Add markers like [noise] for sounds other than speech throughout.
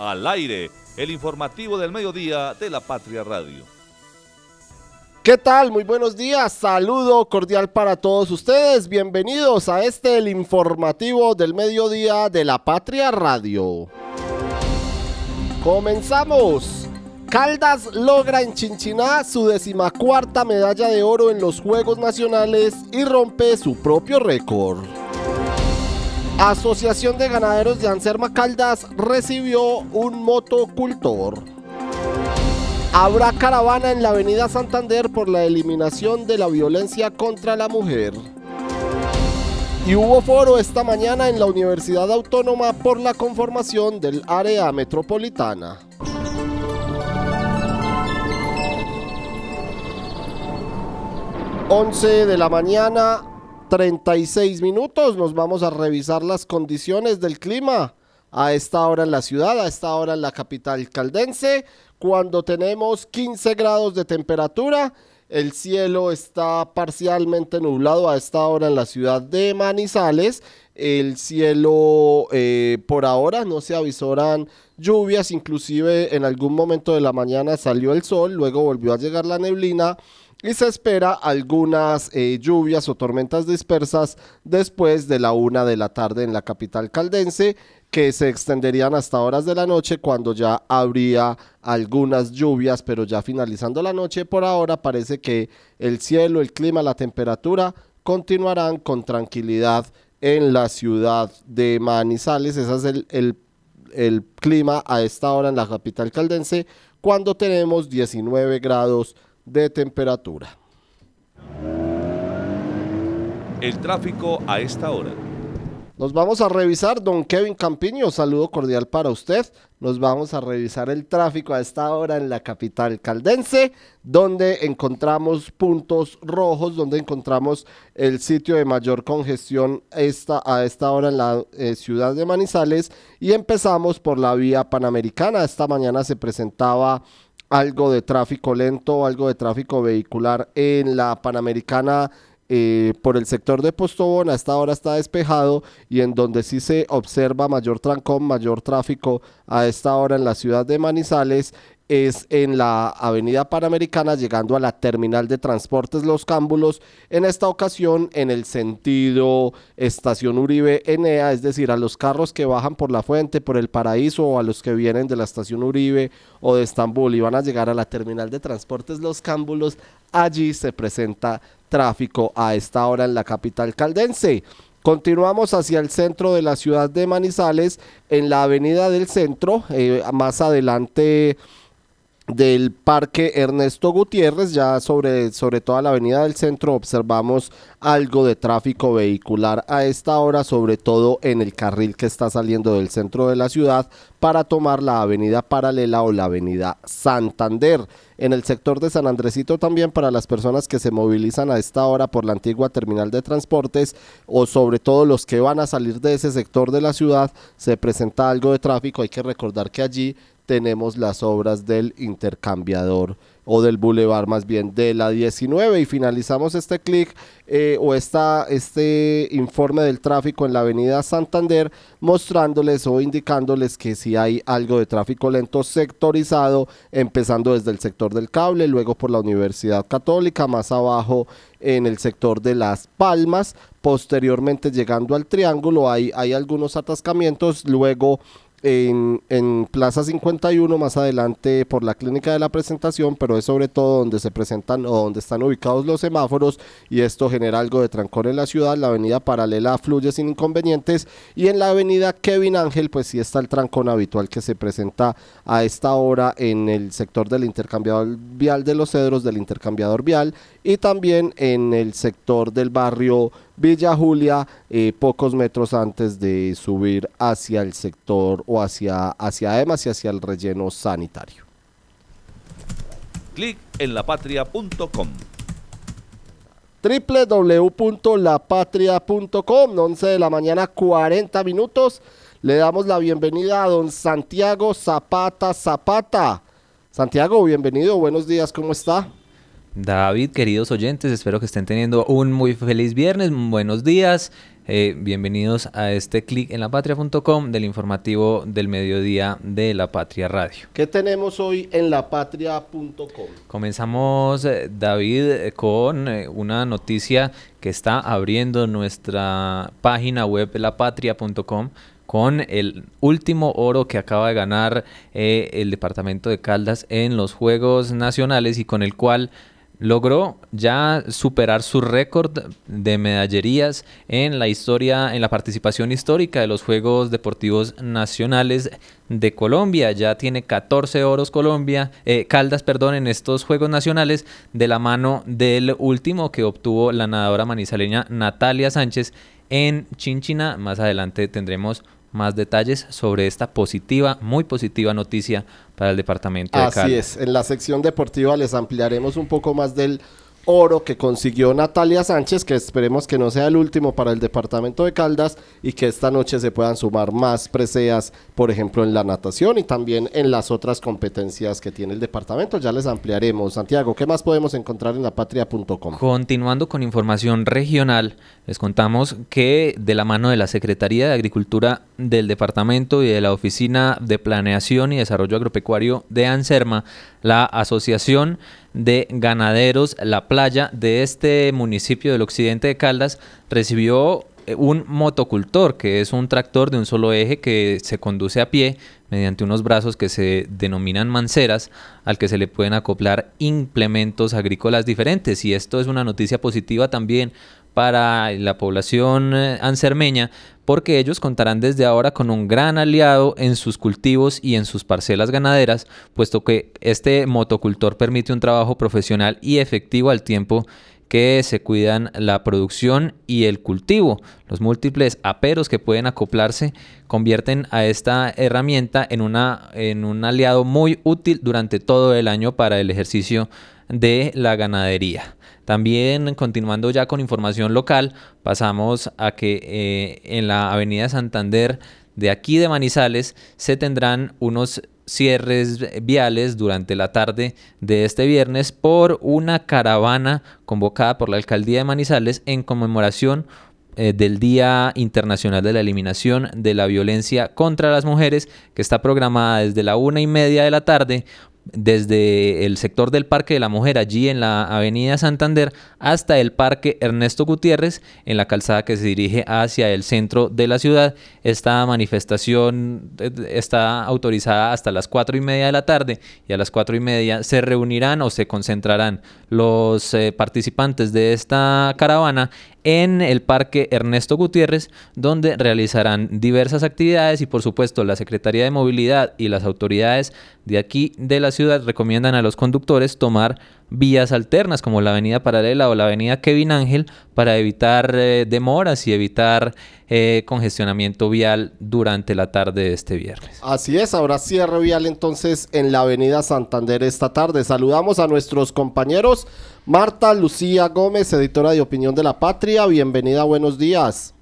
al aire, el informativo del mediodía de la Patria Radio. ¿Qué tal? Muy buenos días. Saludo cordial para todos ustedes. Bienvenidos a este el informativo del mediodía de la Patria Radio. Comenzamos. Caldas logra en Chinchiná su decimacuarta medalla de oro en los Juegos Nacionales y rompe su propio récord. Asociación de Ganaderos de Anserma Caldas recibió un motocultor. Habrá caravana en la Avenida Santander por la eliminación de la violencia contra la mujer. Y hubo foro esta mañana en la Universidad Autónoma por la conformación del área metropolitana. Once de la mañana, 36 minutos. Nos vamos a revisar las condiciones del clima a esta hora en la ciudad, a esta hora en la capital caldense, cuando tenemos 15 grados de temperatura. El cielo está parcialmente nublado a esta hora en la ciudad de Manizales. El cielo eh, por ahora no se avisoran lluvias, inclusive en algún momento de la mañana salió el sol, luego volvió a llegar la neblina y se espera algunas eh, lluvias o tormentas dispersas después de la una de la tarde en la capital caldense que se extenderían hasta horas de la noche cuando ya habría algunas lluvias, pero ya finalizando la noche por ahora parece que el cielo, el clima, la temperatura continuarán con tranquilidad en la ciudad de Manizales. Ese es el, el, el clima a esta hora en la capital caldense cuando tenemos 19 grados de temperatura. El tráfico a esta hora. Nos vamos a revisar, don Kevin Campiño, saludo cordial para usted. Nos vamos a revisar el tráfico a esta hora en la capital caldense, donde encontramos puntos rojos, donde encontramos el sitio de mayor congestión esta, a esta hora en la eh, ciudad de Manizales. Y empezamos por la vía panamericana. Esta mañana se presentaba algo de tráfico lento, algo de tráfico vehicular en la Panamericana eh, por el sector de Postobón a esta hora está despejado y en donde sí se observa mayor trancón, mayor tráfico a esta hora en la ciudad de Manizales es en la avenida Panamericana llegando a la terminal de transportes Los Cámbulos, en esta ocasión en el sentido estación Uribe Enea, es decir, a los carros que bajan por la fuente, por el paraíso o a los que vienen de la estación Uribe o de Estambul y van a llegar a la terminal de transportes Los Cámbulos, allí se presenta tráfico a esta hora en la capital caldense. Continuamos hacia el centro de la ciudad de Manizales, en la avenida del centro, eh, más adelante del Parque Ernesto Gutiérrez, ya sobre, sobre toda la avenida del centro observamos algo de tráfico vehicular a esta hora, sobre todo en el carril que está saliendo del centro de la ciudad para tomar la avenida paralela o la avenida Santander. En el sector de San Andresito también para las personas que se movilizan a esta hora por la antigua terminal de transportes o sobre todo los que van a salir de ese sector de la ciudad, se presenta algo de tráfico. Hay que recordar que allí tenemos las obras del intercambiador o del bulevar más bien de la 19 y finalizamos este clic eh, o esta, este informe del tráfico en la avenida Santander mostrándoles o indicándoles que si hay algo de tráfico lento sectorizado empezando desde el sector del cable luego por la Universidad Católica más abajo en el sector de Las Palmas posteriormente llegando al triángulo hay, hay algunos atascamientos luego en, en, Plaza 51 más adelante por la clínica de la presentación, pero es sobre todo donde se presentan o donde están ubicados los semáforos y esto genera algo de trancón en la ciudad. La avenida paralela fluye sin inconvenientes y en la avenida Kevin Ángel pues sí está el trancón habitual que se presenta a esta hora en el sector del intercambiador vial de los cedros, del intercambiador vial y también en el sector del barrio Villa Julia, eh, pocos metros antes de subir hacia el sector o hacia, hacia EMAS y hacia el relleno sanitario. Clic en lapatria.com www.lapatria.com 11 de la mañana 40 minutos le damos la bienvenida a don Santiago Zapata Zapata Santiago, bienvenido, buenos días, ¿cómo está? David, queridos oyentes, espero que estén teniendo un muy feliz viernes, buenos días. Eh, bienvenidos a este clic en lapatria.com del informativo del mediodía de La Patria Radio. ¿Qué tenemos hoy en lapatria.com? Comenzamos, eh, David, con eh, una noticia que está abriendo nuestra página web lapatria.com con el último oro que acaba de ganar el departamento de Caldas en los Juegos Nacionales y con el cual logró ya superar su récord de medallerías en la historia, en la participación histórica de los Juegos Deportivos Nacionales de Colombia. Ya tiene 14 oros Colombia, eh, Caldas, perdón, en estos Juegos Nacionales de la mano del último que obtuvo la nadadora manizaleña Natalia Sánchez en Chinchina. Más adelante tendremos más detalles sobre esta positiva, muy positiva noticia para el departamento de Así es, en la sección deportiva les ampliaremos un poco más del oro que consiguió Natalia Sánchez, que esperemos que no sea el último para el departamento de Caldas y que esta noche se puedan sumar más preseas, por ejemplo, en la natación y también en las otras competencias que tiene el departamento. Ya les ampliaremos. Santiago, ¿qué más podemos encontrar en lapatria.com? Continuando con información regional, les contamos que de la mano de la Secretaría de Agricultura del departamento y de la Oficina de Planeación y Desarrollo Agropecuario de ANSERMA, la Asociación de Ganaderos La Playa de este municipio del occidente de Caldas recibió eh, un motocultor, que es un tractor de un solo eje que se conduce a pie mediante unos brazos que se denominan manceras, al que se le pueden acoplar implementos agrícolas diferentes. Y esto es una noticia positiva también para la población eh, ansermeña, porque ellos contarán desde ahora con un gran aliado en sus cultivos y en sus parcelas ganaderas, puesto que este motocultor permite un trabajo profesional y efectivo al tiempo que se cuidan la producción y el cultivo. Los múltiples aperos que pueden acoplarse convierten a esta herramienta en, una, en un aliado muy útil durante todo el año para el ejercicio de la ganadería. También continuando ya con información local, pasamos a que eh, en la avenida Santander de aquí de Manizales se tendrán unos cierres viales durante la tarde de este viernes por una caravana convocada por la alcaldía de Manizales en conmemoración eh, del Día Internacional de la Eliminación de la Violencia contra las Mujeres, que está programada desde la una y media de la tarde desde el sector del Parque de la Mujer, allí en la Avenida Santander, hasta el Parque Ernesto Gutiérrez, en la calzada que se dirige hacia el centro de la ciudad. Esta manifestación eh, está autorizada hasta las cuatro y media de la tarde y a las cuatro y media se reunirán o se concentrarán los eh, participantes de esta caravana en el Parque Ernesto Gutiérrez, donde realizarán diversas actividades y por supuesto la Secretaría de Movilidad y las autoridades de aquí de la ciudad recomiendan a los conductores tomar vías alternas como la avenida paralela o la avenida Kevin Ángel para evitar eh, demoras y evitar eh, congestionamiento vial durante la tarde de este viernes. Así es, habrá cierre vial entonces en la avenida Santander esta tarde. Saludamos a nuestros compañeros. Marta Lucía Gómez, editora de Opinión de la Patria. Bienvenida, buenos días.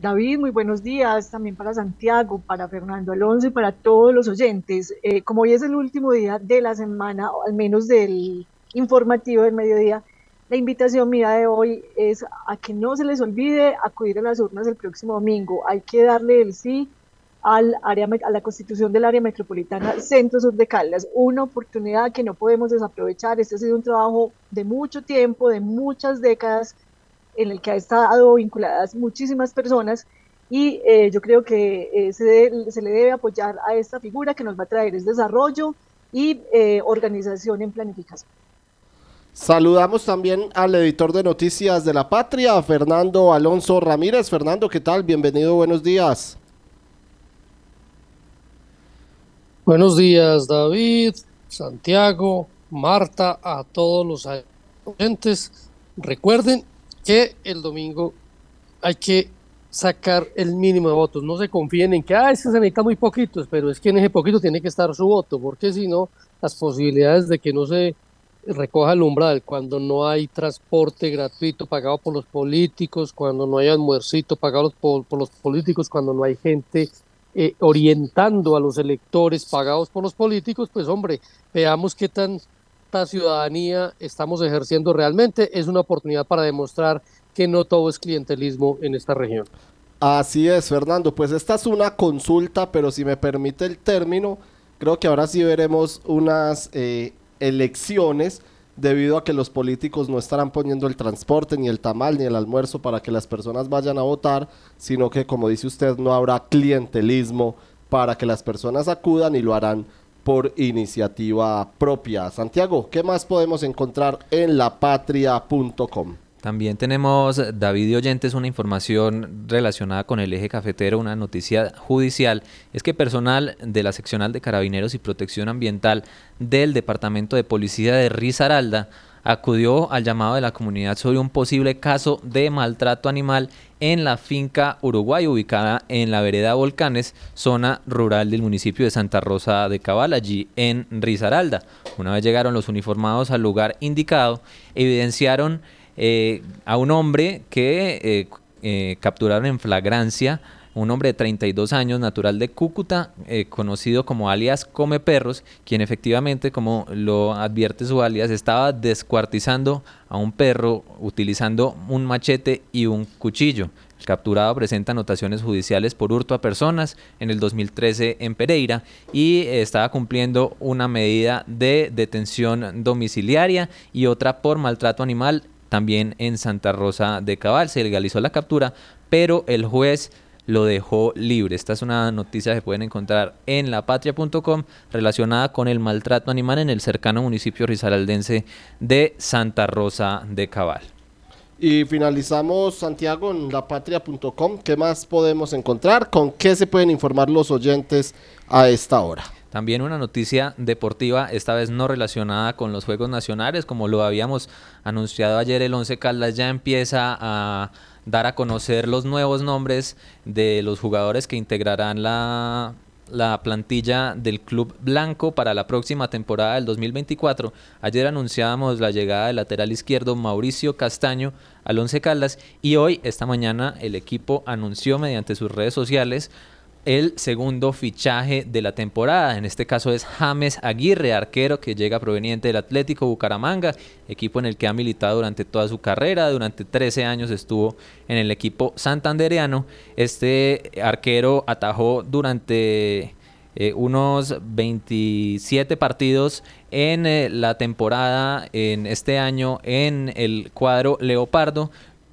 David, muy buenos días también para Santiago, para Fernando Alonso y para todos los oyentes. Eh, como hoy es el último día de la semana, o al menos del informativo del mediodía, la invitación mía de hoy es a que no se les olvide acudir a las urnas el próximo domingo. Hay que darle el sí al área, a la constitución del área metropolitana Centro-Sur de Caldas, una oportunidad que no podemos desaprovechar. Este ha sido un trabajo de mucho tiempo, de muchas décadas en el que ha estado vinculadas muchísimas personas y eh, yo creo que eh, se, se, le debe apoyar a esta figura que nos va a traer es desarrollo y eh, organización en planificación. Saludamos también al editor de noticias de la patria, Fernando Alonso Ramírez. Fernando, ¿qué tal? Bienvenido, buenos días. Buenos días, David, Santiago, Marta, a todos los oyentes. Recuerden que el domingo hay que sacar el mínimo de votos. No se confíen en que, ah, es se necesitan muy poquitos, pero es que en ese poquito tiene que estar su voto, porque si no, las posibilidades de que no se recoja el umbral, cuando no hay transporte gratuito pagado por los políticos, cuando no hay almuercito pagado por, los políticos, cuando no hay gente eh, orientando a los electores pagados por los políticos, pues hombre, veamos qué tan ciudadanía estamos ejerciendo realmente. Es una oportunidad para demostrar que no todo es clientelismo en esta región. Así es, Fernando. Pues esta es una consulta, pero si me permite el término, creo que ahora sí veremos unas eh, elecciones debido a que los políticos no estarán poniendo el transporte, ni el tamal, ni el almuerzo para que las personas vayan a votar, sino que, como dice usted, no habrá clientelismo para que las personas acudan y lo harán por iniciativa propia. Santiago, ¿qué más podemos encontrar en lapatria.com? También tenemos, David y Oyentes, una información relacionada con el eje cafetero, una noticia judicial. Es que personal de la seccional de Carabineros y Protección Ambiental del Departamento de Policía de Risaralda acudió al llamado de la comunidad sobre un posible caso de maltrato animal en la finca Uruguay, ubicada en la vereda Volcanes, zona rural del municipio de Santa Rosa de Cabal, allí en Risaralda. Una vez llegaron los uniformados al lugar indicado, evidenciaron eh, a un hombre que eh, eh, capturaron en flagrancia, un hombre de 32 años, natural de Cúcuta, conocido como alias Come Perros, quien efectivamente, como lo advierte su alias, estaba descuartizando a un perro utilizando un machete y un cuchillo. El capturado presenta anotaciones judiciales por hurto a personas en el 2013 en Pereira y estaba cumpliendo una medida de detención domiciliaria y otra por maltrato animal también en Santa Rosa de Cabal. Se legalizó la captura, pero el juez lo dejó libre. Esta es una noticia que pueden encontrar en lapatria.com relacionada con el maltrato animal en el cercano municipio risaraldense de Santa Rosa de Cabal. Y finalizamos, Santiago, en lapatria.com. ¿Qué más podemos encontrar? ¿Con qué se pueden informar los oyentes a esta hora? También una noticia deportiva, esta vez no relacionada con los Juegos Nacionales, como lo habíamos anunciado ayer, el Once Caldas ya empieza a dar a conocer los nuevos nombres de los jugadores que integrarán la, la plantilla del Club Blanco para la próxima temporada del 2024. Ayer anunciábamos la llegada del lateral izquierdo Mauricio Castaño al Once Caldas y hoy, esta mañana, el equipo anunció mediante sus redes sociales el segundo fichaje de la temporada. En este caso es James Aguirre, arquero que llega proveniente del Atlético Bucaramanga, equipo en el que ha militado durante toda su carrera. Durante 13 años estuvo en el equipo santandereano. Este arquero atajó durante eh, unos 27 partidos en eh, la temporada en este año en el cuadro Leopardo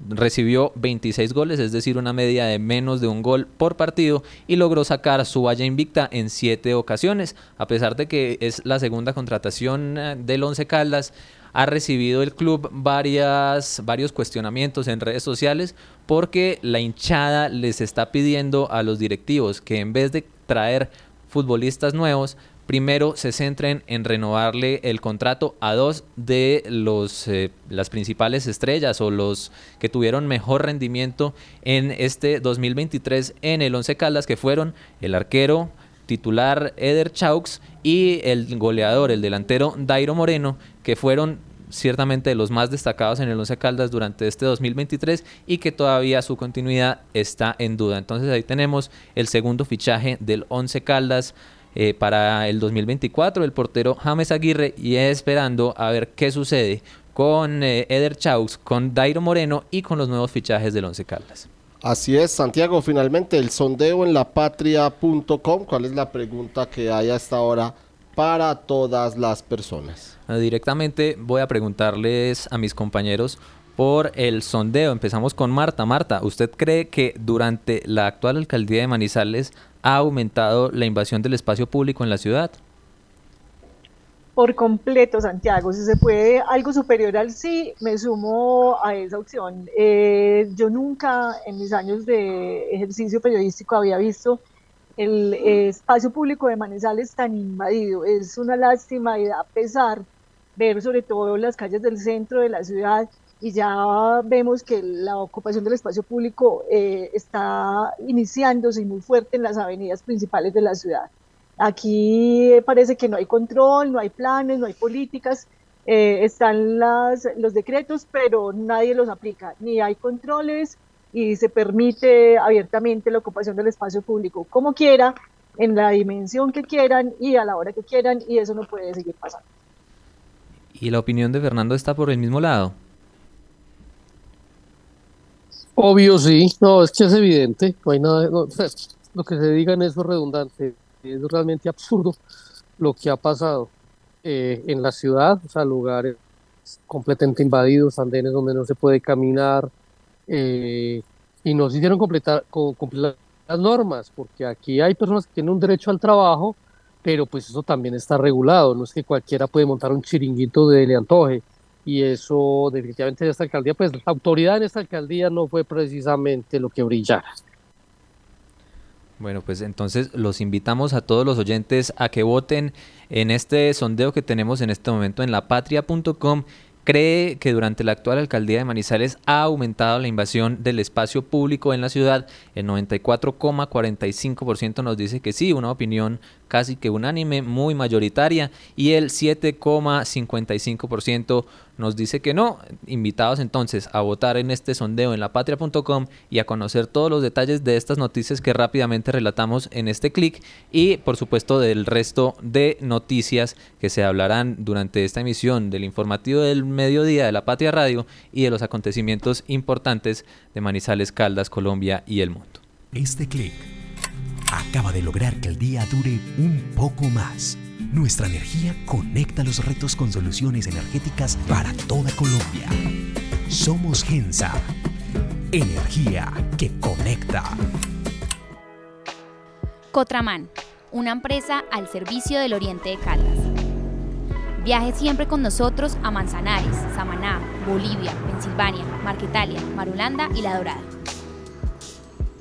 recibió 26 goles, es decir, una media de menos de un gol por partido y logró sacar su valla invicta en 7 ocasiones. A pesar de que es la segunda contratación eh, del Once Caldas, ha recibido el club varias, varios cuestionamientos en redes sociales porque la hinchada les está pidiendo a los directivos que en vez de traer futbolistas nuevos, primero se centren en renovarle el contrato a dos de los eh, las principales estrellas o los que tuvieron mejor rendimiento en este 2023 en el Once Caldas que fueron el arquero titular Eder Chaux y el goleador, el delantero Dairo Moreno, que fueron ciertamente los más destacados en el Once Caldas durante este 2023 y que todavía su continuidad está en duda. Entonces ahí tenemos el segundo fichaje del Once Caldas eh, para el 2024, el portero James Aguirre, y esperando a ver qué sucede con eh, Eder Chaux, con Dairo Moreno y con los nuevos fichajes del Once Caldas. Así es, Santiago, finalmente el sondeo en lapatria.com, ¿cuál es la pregunta que hay hasta ahora para todas las personas? Ah, directamente voy a preguntarles a mis compañeros por el sondeo. Empezamos con Marta. Marta, ¿usted cree que durante la actual alcaldía de Manizales ha aumentado la invasión del espacio público en la ciudad? Por completo, Santiago. Si se puede algo superior al sí, me sumo a esa opción. Eh, yo nunca en mis años de ejercicio periodístico había visto el espacio público de Manizales tan invadido. Es una lástima y da pesar ver sobre todo las calles del centro de la ciudad y ya vemos que la ocupación del espacio público eh, está iniciándose muy fuerte en las avenidas principales de la ciudad. Aquí parece que no hay control, no hay planes, no hay políticas, eh, están las, los decretos, pero nadie los aplica, ni hay controles y se permite abiertamente la ocupación del espacio público como quiera, en la dimensión que quieran y a la hora que quieran, y eso no puede seguir pasando. ¿Y la opinión de Fernando está por el mismo lado? Obvio, sí. No, es que es evidente. No hay nada. no, lo que se diga en eso es redundante. Es realmente absurdo lo que ha pasado eh, en la ciudad, o sea, lugares completamente invadidos, andenes donde no se puede caminar, eh, y no se hicieron completar, co- cumplir las normas, porque aquí hay personas que tienen un derecho al trabajo, pero pues eso también está regulado, no es que cualquiera puede montar un chiringuito de le antoje, y eso definitivamente en esta alcaldía, pues la autoridad en esta alcaldía no fue precisamente lo que brillara. Bueno, pues entonces los invitamos a todos los oyentes a que voten en este sondeo que tenemos en este momento en lapatria.com. Cree que durante la actual alcaldía de Manizales ha aumentado la invasión del espacio público en la ciudad. El 94,45% nos dice que sí, una opinión casi que unánime, muy mayoritaria. Y el 7,55% nos dice que no. Invitados entonces a votar en este sondeo en lapatria.com y a conocer todos los detalles de estas noticias que rápidamente relatamos en este clic y por supuesto del resto de noticias que se hablarán durante esta emisión del informativo del mediodía de la Patria Radio y de los acontecimientos importantes de Manizales, Caldas, Colombia y el mundo. Este clic acaba de lograr que el día dure un poco más. Nuestra energía conecta los retos con soluciones energéticas para toda Colombia. Somos Gensa. Energía que conecta. Cotraman, una empresa al servicio del Oriente de Caldas. Viaje siempre con nosotros a Manzanares, Samaná, Bolivia, Pensilvania, Marquetalia, Marulanda y La Dorada.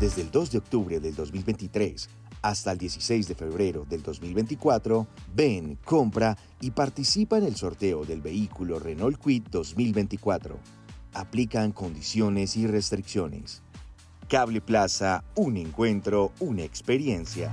Desde el 2 de octubre del 2023 hasta el 16 de febrero del 2024, ven, compra y participa en el sorteo del vehículo Renault Kwid 2024. Aplican condiciones y restricciones. Cable Plaza, un encuentro, una experiencia.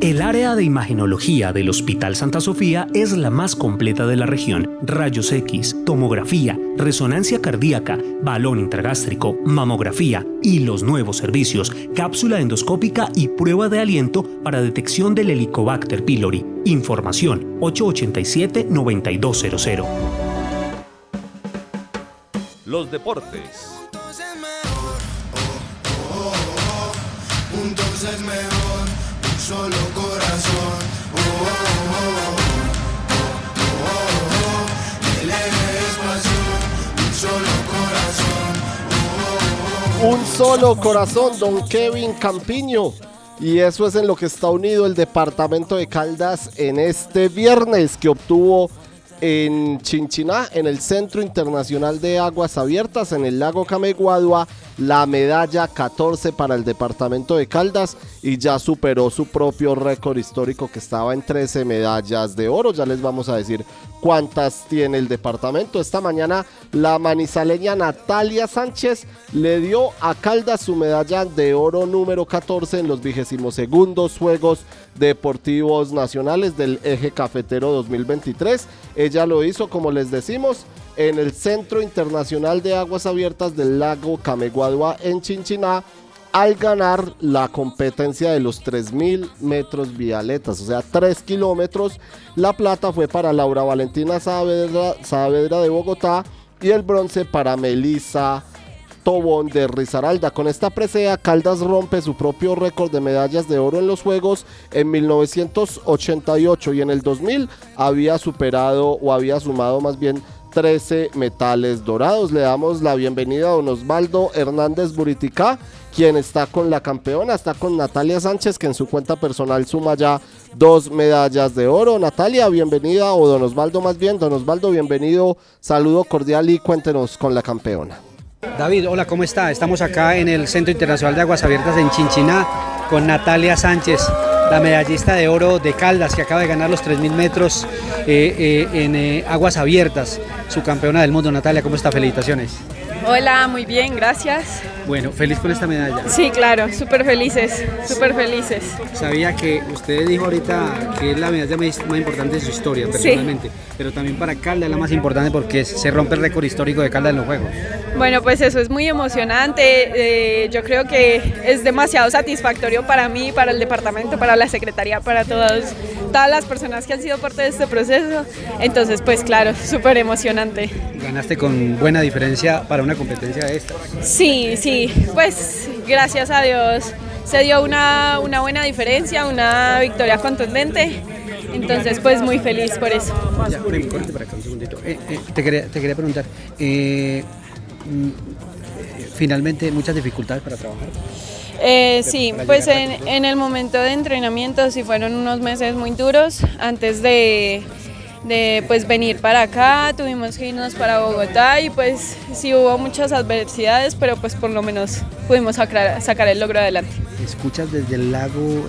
El área de imagenología del Hospital Santa Sofía es la más completa de la región. Rayos X, tomografía, resonancia cardíaca, balón intragástrico, mamografía y los nuevos servicios, cápsula endoscópica y prueba de aliento para detección del Helicobacter pylori. Información 887-9200. Los deportes. Juntos es mejor, solo corazón. Oh, oh, oh, oh, oh, oh. Un solo corazón. Un solo corazón, don Kevin Campiño. Y eso es en lo que está unido el departamento de Caldas en este viernes que obtuvo en Chinchiná, en el Centro Internacional de Aguas Abiertas, en el lago Cameguadua, la medalla 14 para el departamento de Caldas y ya superó su propio récord histórico que estaba en 13 medallas de oro. Ya les vamos a decir cuántas tiene el departamento. Esta mañana la manizaleña Natalia Sánchez le dio a Caldas su medalla de oro número 14 en los 22 segundos Juegos Deportivos Nacionales del Eje Cafetero 2023. Ella lo hizo, como les decimos, en el Centro Internacional de Aguas Abiertas del lago Cameguadua en Chinchiná al ganar la competencia de los 3.000 metros vialetas, o sea, 3 kilómetros. La plata fue para Laura Valentina Saavedra, Saavedra de Bogotá y el bronce para Melissa Tobón de Risaralda. Con esta presea, Caldas rompe su propio récord de medallas de oro en los Juegos en 1988 y en el 2000 había superado o había sumado más bien 13 metales dorados. Le damos la bienvenida a don Osvaldo Hernández Buriticá, quien está con la campeona, está con Natalia Sánchez, que en su cuenta personal suma ya dos medallas de oro. Natalia, bienvenida, o don Osvaldo más bien, don Osvaldo, bienvenido, saludo cordial y cuéntenos con la campeona. David, hola, ¿cómo está? Estamos acá en el Centro Internacional de Aguas Abiertas en Chinchiná con Natalia Sánchez, la medallista de oro de Caldas que acaba de ganar los 3.000 metros eh, eh, en eh, aguas abiertas, su campeona del mundo. Natalia, ¿cómo está? Felicitaciones. Hola, muy bien, gracias. Bueno, feliz con esta medalla. Sí, claro, súper felices, súper felices. Sabía que usted dijo ahorita que es la medalla más más importante de su historia, Sí. personalmente, pero también para Caldas es la más importante porque se rompe el récord histórico de Caldas en los Juegos. Bueno, pues eso es muy emocionante. eh, yo creo que es demasiado satisfactorio para mí, para el departamento, para la secretaría, para todos, todas las personas que han sido parte de este proceso. Entonces, pues claro, súper emocionante. Ganaste con buena diferencia para una competencia de esta. Sí, sí, pues gracias a Dios se dio una, una buena diferencia, una victoria contundente. Entonces, pues muy feliz por eso. Ya, ven, corte para acá un segundito. Eh, eh, te, quería, te quería preguntar, eh, mm, finalmente muchas dificultades para trabajar. Eh, sí, pues en, en el momento de entrenamiento sí fueron unos meses muy duros antes de, de pues venir para acá, tuvimos que irnos para Bogotá y pues sí hubo muchas adversidades, pero pues por lo menos pudimos sacar, sacar el logro adelante. ¿Escuchas desde el lago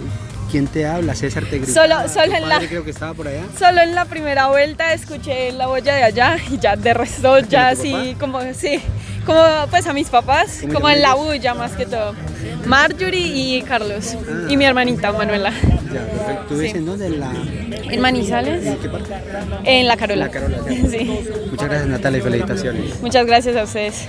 quién te habla? César te grita. Solo- solo en la- padre creo que estaba por allá. Solo en la primera vuelta escuché la boya de allá y ya de resto ya así como sí, como pues a mis papás, ¿Cómo como en la bulla más que todo. Marjorie y Carlos y mi hermanita Manuela. Ya, perfecto. ¿Tú vives Sí. en dónde? En la... ¿En Manizales? ¿En qué parte? En La Carola. La Carola, ya. [laughs] Sí. Muchas gracias Natalia y felicitaciones. Muchas gracias a ustedes.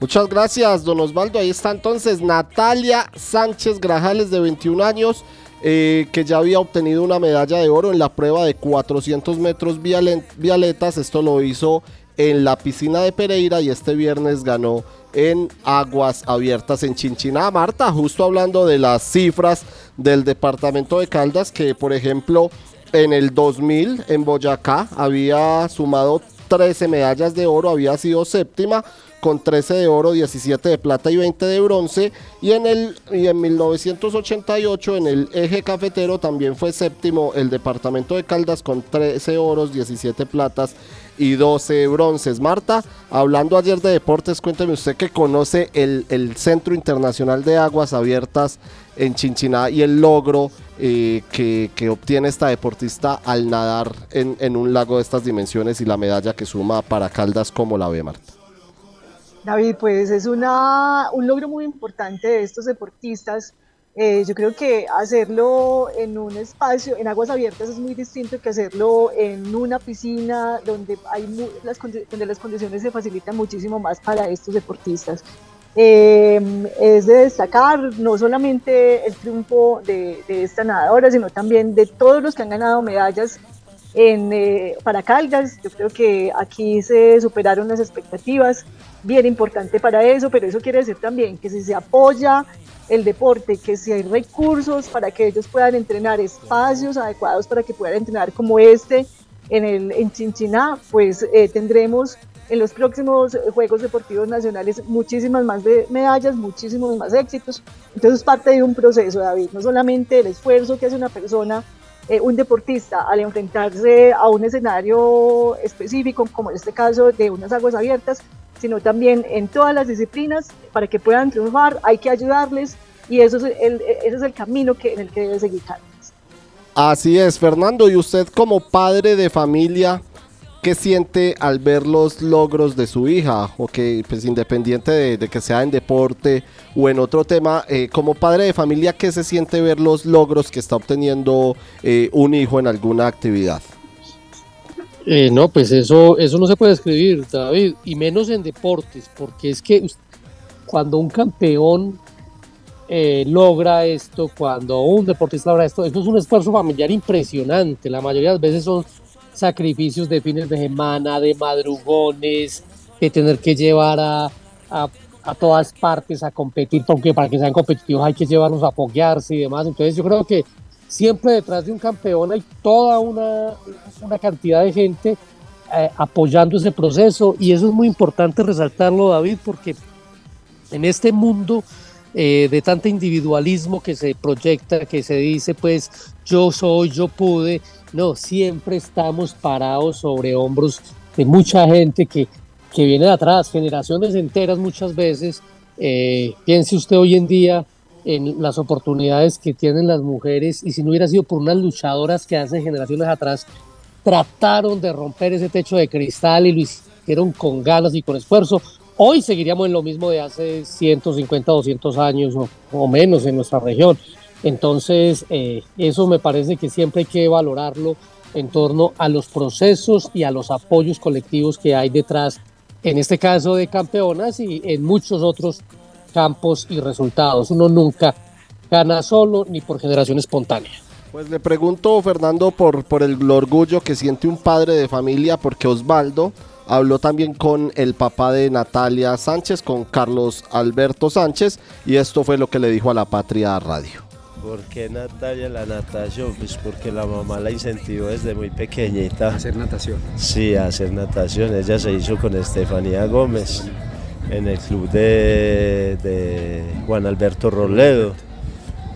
Muchas gracias, don Osvaldo. Ahí está entonces Natalia Sánchez Grajales, de 21 años, eh, que ya había obtenido una medalla de oro en la prueba de 400 metros vialen- vialetas. Esto lo hizo en la piscina de Pereira y este viernes ganó en aguas abiertas en Chinchiná. Marta, justo hablando de las cifras del departamento de Caldas, que por ejemplo en el 2000 en Boyacá había sumado 13 medallas de oro, había sido séptima con 13 de oro, 17 de plata y 20 de bronce. Y en, el, y en 1988 en el eje cafetero también fue séptimo el departamento de Caldas con 13 oros, 17 platas y 12 bronces. Marta, hablando ayer de deportes, cuénteme usted que conoce el, el Centro Internacional de Aguas Abiertas en Chinchiná y el logro eh, que, que obtiene esta deportista al nadar en, en un lago de estas dimensiones y la medalla que suma para Caldas, como la ve Marta? David, pues es una, un logro muy importante de estos deportistas. Eh, yo creo que hacerlo en un espacio, en aguas abiertas, es muy distinto que hacerlo en una piscina donde, hay las, donde las condiciones se facilitan muchísimo más para estos deportistas. Eh, es de destacar no solamente el triunfo de, de esta nadadora, sino también de todos los que han ganado medallas en, eh, para Caldas. Yo creo que aquí se superaron las expectativas, bien importante para eso, pero eso quiere decir también que si se apoya el deporte, que si hay recursos para que ellos puedan entrenar, espacios adecuados para que puedan entrenar como este en, el, en Chinchiná, pues eh, tendremos en los próximos Juegos Deportivos Nacionales muchísimas más de medallas, muchísimos más éxitos. Entonces es parte de un proceso, David, no solamente el esfuerzo que hace una persona eh, un deportista al enfrentarse a un escenario específico, como en este caso de unas aguas abiertas, sino también en todas las disciplinas, para que puedan triunfar, hay que ayudarles y eso es el, ese es el camino que, en el que debe seguir Carlos. Así es, Fernando, y usted como padre de familia, ¿qué siente al ver los logros de su hija? O que, pues independiente de, que sea en deporte o en otro tema, eh, como padre de familia, ¿qué se siente ver los logros que está obteniendo eh, un hijo en alguna actividad? Eh, no, pues eso, eso no se puede escribir, David, y menos en deportes, porque es que cuando un campeón eh, logra esto, cuando un deportista logra esto, esto es un esfuerzo familiar impresionante. La mayoría de las veces son sacrificios de fines de semana, de madrugones, de tener que llevar a, a- a todas partes a competir, porque para que sean competitivos hay que llevarlos a foguearse y demás. Entonces yo creo que siempre detrás de un campeón hay toda una, una cantidad de gente eh, apoyando ese proceso y eso es muy importante resaltarlo, David, porque en este mundo eh, de tanto individualismo que se proyecta, que se dice, pues yo soy, yo pude, no, siempre estamos parados sobre hombros de mucha gente que, que viene de atrás, generaciones enteras muchas veces. Eh, piense usted hoy en día en las oportunidades que tienen las mujeres y si no hubiera sido por unas luchadoras que hace generaciones atrás trataron de romper ese techo de cristal y lo hicieron con ganas y con esfuerzo. Hoy seguiríamos en lo mismo de hace 150, 200 años o, menos en nuestra región. Entonces, eh, eso me parece que siempre hay que valorarlo en torno a los procesos y a los apoyos colectivos que hay detrás, en este caso de campeonas y en muchos otros campos y resultados. Uno nunca gana solo ni por generación espontánea. Pues le pregunto, Fernando, por, por el orgullo que siente un padre de familia, porque Osvaldo habló también con el papá de Natalia Sánchez, con Carlos Alberto Sánchez, y esto fue lo que le dijo a la Patria Radio. ¿Por qué Natalia la natación? Pues porque la mamá la incentivó desde muy pequeñita. ¿A hacer natación? Sí, a hacer natación. Ella se hizo con Estefanía Gómez en el club de, de Juan Alberto Roledo.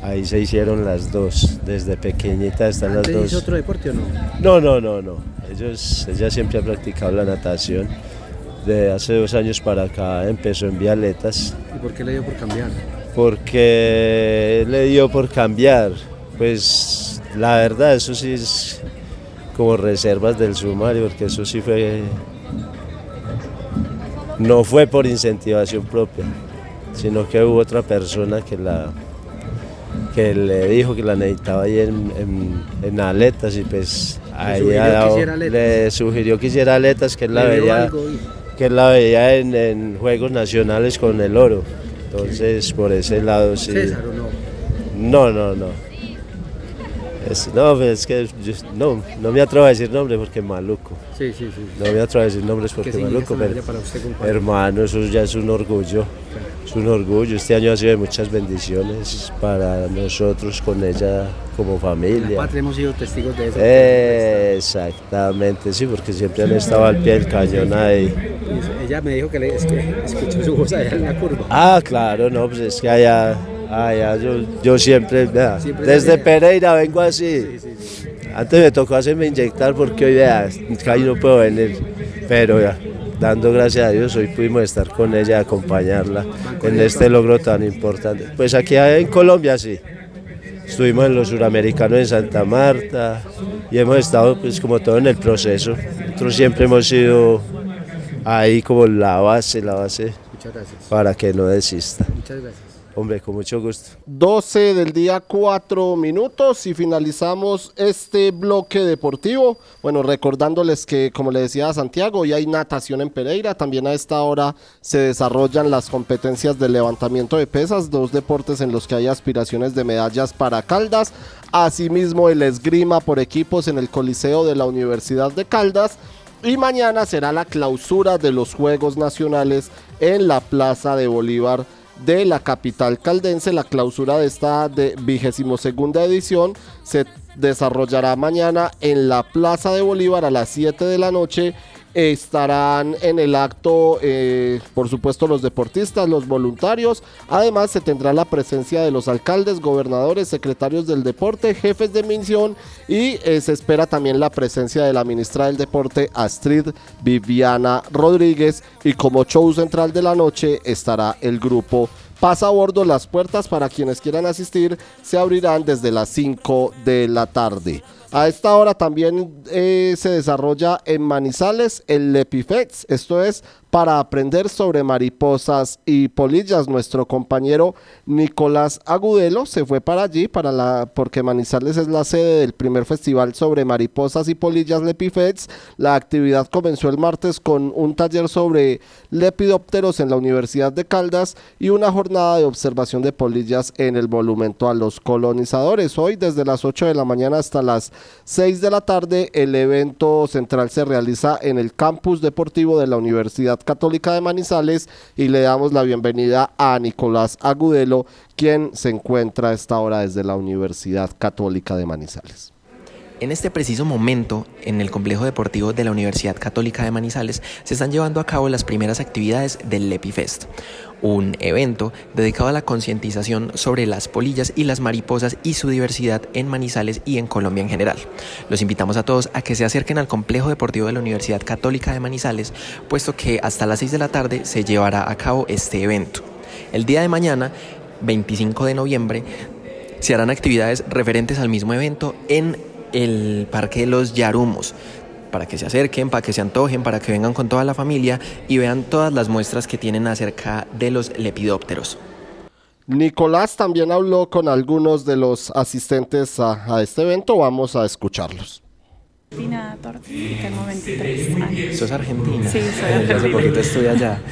Ahí se hicieron las dos, desde pequeñita están las ¿Antes dos. hizo otro deporte o no? No, no, no, no. Ellos, ella siempre ha practicado la natación. De hace dos años para acá empezó en Vialetas ¿Y por qué le dio por cambiar? porque le dio por cambiar. Pues la verdad, eso sí es como reservas del sumario, porque eso sí fue. No fue por incentivación propia, sino que hubo otra persona que la que le dijo que la necesitaba ahí en, en, en aletas y pues ahí sugirió que hiciera aletas. le sugirió que hiciera aletas que él la ¿Le veía algo que él la veía en, en Juegos Nacionales con el oro. Entonces, por ese lado sí. César o no? No, no, no. Es, no, pues, es que yo- no, no me atrevo a decir nombres porque maluco. Sí, sí, sí. No me atrevo a decir nombres porque significa maluco. Pero, para usted, hermano, eso ya es un orgullo. Es un orgullo. Este año ha sido de muchas bendiciones para nosotros con ella como En familia. la patria hemos sido testigos de eso. Eh, Exactamente, sí, porque siempre han estado al pie del cañón ahí. Ella me dijo que, le, es escuchó su voz allá en la curva. Ah, claro, no, pues es que allá, allá yo, yo siempre, vea, Siempre desde. Pereira vengo así. Antes me tocó hacerme inyectar porque hoy vea, casi no puedo venir, pero ya, dando gracias a Dios, hoy pudimos estar con ella, acompañarla en este logro tan importante. Pues aquí en Colombia sí, estuvimos en los suramericanos en Santa Marta y hemos estado pues como todo en el proceso. Nosotros siempre hemos sido ahí como la base, la base para que no desista. Muchas gracias. Hombre, con mucho gusto. 12 del día 4 minutos y finalizamos este bloque deportivo. Bueno, recordándoles que, como le decía a Santiago, hoy hay natación en Pereira. También a esta hora se desarrollan las competencias de levantamiento de pesas, dos deportes en los que hay aspiraciones de medallas para Caldas. Asimismo, el esgrima por equipos en el Coliseo de la Universidad de Caldas. Y mañana será la clausura de los Juegos Nacionales en la Plaza de Bolívar de la capital caldense. La clausura de esta de vigésimo segunda edición se desarrollará mañana en la Plaza de Bolívar a las 7 de la noche Estarán en el acto, eh, por supuesto, los deportistas, los voluntarios. Además, se tendrá la presencia de los alcaldes, gobernadores, secretarios del deporte, jefes de misión y eh, se espera también la presencia de la ministra del Deporte, Astrid Viviana Rodríguez. Y como show central de la noche estará el grupo Pasa a bordo, las puertas para quienes quieran asistir se abrirán desde las 5 de la tarde. A esta hora también eh, se desarrolla en Manizales el Lepifex, esto es para aprender sobre mariposas y polillas. Nuestro compañero Nicolás Agudelo se fue para allí para la, porque Manizales es la sede del primer festival sobre mariposas y polillas Lepifex. La actividad comenzó el martes con un taller sobre lepidópteros en la Universidad de Caldas y una jornada de observación de polillas en el monumento a los colonizadores. Hoy desde las 8 de la mañana hasta las 6 de la tarde el evento central se realiza en el campus deportivo de la Universidad Católica de Manizales y le damos la bienvenida a Nicolás Agudelo, quien se encuentra a esta hora desde la Universidad Católica de Manizales. En este preciso momento, en el complejo deportivo de la Universidad Católica de Manizales, se están llevando a cabo las primeras actividades del LepiFest, un evento dedicado a la concientización sobre las polillas y las mariposas y su diversidad en Manizales y en Colombia en general. Los invitamos a todos a que se acerquen al complejo deportivo de la Universidad Católica de Manizales, puesto que hasta las 6 de la tarde se llevará a cabo este evento. El día de mañana, 25 de noviembre, se harán actividades referentes al mismo evento en el Parque de los Yarumos para que se acerquen, para que se antojen, para que vengan con toda la familia y vean todas las muestras que tienen acerca de los lepidópteros. Nicolás también habló con algunos de los asistentes a, a este evento, vamos a escucharlos. Tina Torti, tengo 23 años. ¿Sos argentina? Sí, soy [laughs] Hace argentina. poquito estudié allá.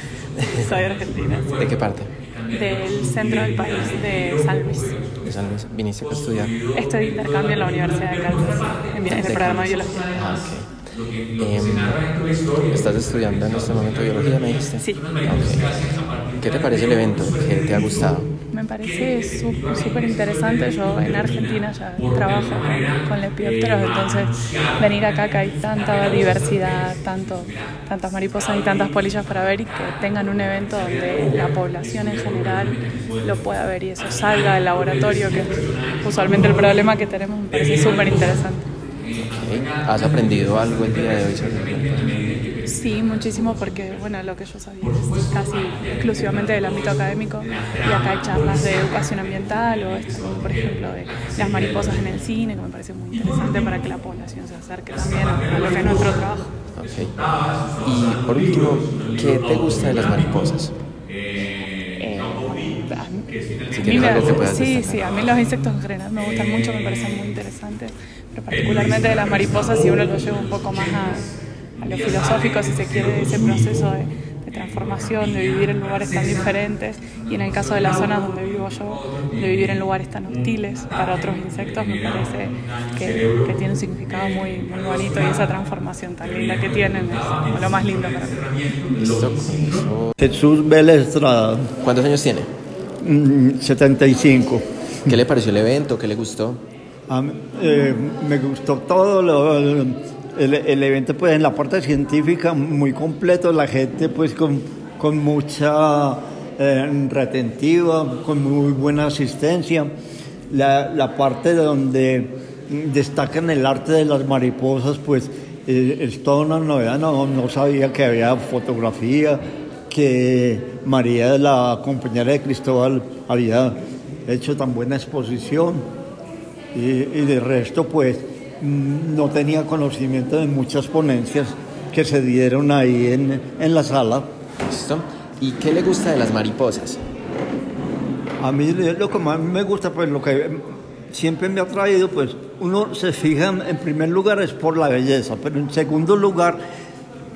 Soy argentina. ¿De qué parte? Del centro del país, de San Luis. De San Luis. ¿Viniste a estudiar? Estoy de intercambio en la Universidad de Caldas, en, el ¿De programa de biología. Ah, Em, ¿Estás estudiando en este momento biología, me dijiste? Sí. Ok. ¿Qué te parece el evento? ¿Qué te ha gustado? Me parece súper interesante. Yo en Argentina ya trabajo con, con lepidópteros, entonces venir acá que hay tanta diversidad, tanto, tantas mariposas y tantas polillas para ver y que tengan un evento donde la población en general lo pueda ver y eso salga del laboratorio, que es usualmente el problema que tenemos, me parece súper interesante. ¿Has aprendido algo el día de hoy sobre? Sí, muchísimo porque bueno, lo que yo sabía es casi exclusivamente del ámbito académico y acá hay charlas de educación ambiental o esta, por ejemplo de las mariposas en el cine que me parece muy interesante para que la población se acerque también a lo que es nuestro trabajo. Y por último, ¿qué te gusta de las mariposas? Mí algo que puedas sí, destacar. sí, a mí los insectos en general me gustan mucho, me parecen muy interesantes, pero particularmente de las mariposas si uno lo lleva un poco más a, a lo filosófico, si se quiere, ese proceso de, de transformación, de vivir en lugares tan diferentes y en el caso de las zonas donde vivo yo, de vivir en lugares tan hostiles para otros insectos, me parece que, que tiene un significado muy, muy bonito y esa transformación tan linda que tienen es lo más lindo para mí. Jesús Vélez. ¿Cuántos años tiene? Mm, 75. ¿Qué le pareció el evento? ¿Qué le gustó? A eh, me gustó todo lo- el, el evento pues en la parte científica muy completo, la gente pues con, con mucha eh, retentiva, con muy buena asistencia. La, la parte donde destacan el arte de las mariposas pues eh, es toda una novedad, no, no sabía que había fotografía, que María, la compañera de Cristóbal, había hecho tan buena exposición y, y de resto pues mm, no tenía conocimiento de muchas ponencias que se dieron ahí en, en la sala. ¿Listo? ¿Y qué le gusta de las mariposas? A mí lo que más me gusta, pues lo que siempre me ha traído, pues uno se fija en primer lugar es por la belleza, pero en segundo lugar,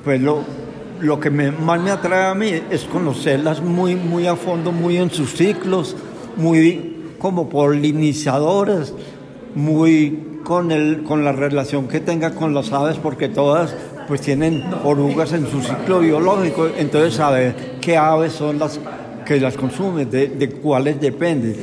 pues lo, lo que me- más me atrae a mí es conocerlas muy, muy a fondo, muy en sus ciclos, muy como polinizadoras, muy con, el, con la relación que tenga con las aves, porque todas pues tienen orugas en su ciclo biológico, entonces saber qué aves son las que las consumen, de, cuáles depende.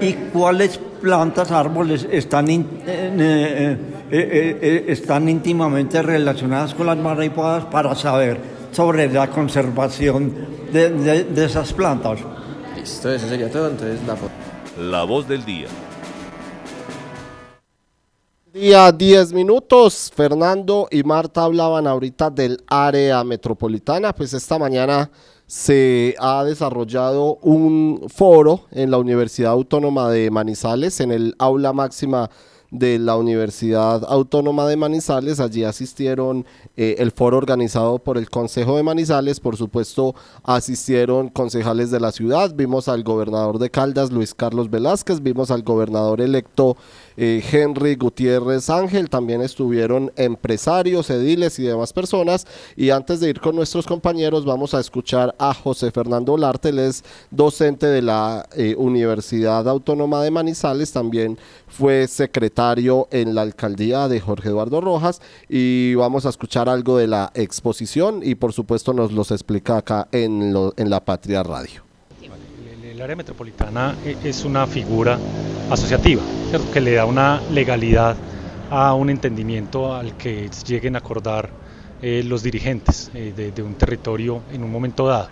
Y cuáles plantas, árboles están in- eh, eh, eh, están íntimamente relacionadas con las mariposas para saber sobre la conservación de, de- de esas plantas. Listo, eso sería todo. Entonces, la foto. La voz del día. Día 10 minutos. Fernando y Marta hablaban ahorita del área metropolitana. Pues esta mañana se ha desarrollado un foro en la Universidad Autónoma de Manizales, en el aula máxima de la Universidad Autónoma de Manizales. Allí asistieron eh, el foro organizado por el Consejo de Manizales. Por supuesto, asistieron concejales de la ciudad. Vimos al gobernador de Caldas, Luis Carlos Velázquez. Vimos al gobernador electo eh, Henry Gutiérrez Ángel. También estuvieron empresarios, ediles y demás personas. Y antes de ir con nuestros compañeros, vamos a escuchar a José Fernando Olarte. Es docente de la eh, Universidad Autónoma de Manizales. También fue secretario en la alcaldía de Jorge Eduardo Rojas. Y vamos a escuchar algo de la exposición. Y por supuesto, nos los explica acá en La Patria Radio. El, área metropolitana e- es una figura asociativa, ¿cierto? que le da una legalidad a un entendimiento al que lleguen a acordar eh, los dirigentes eh, de, un territorio en un momento dado.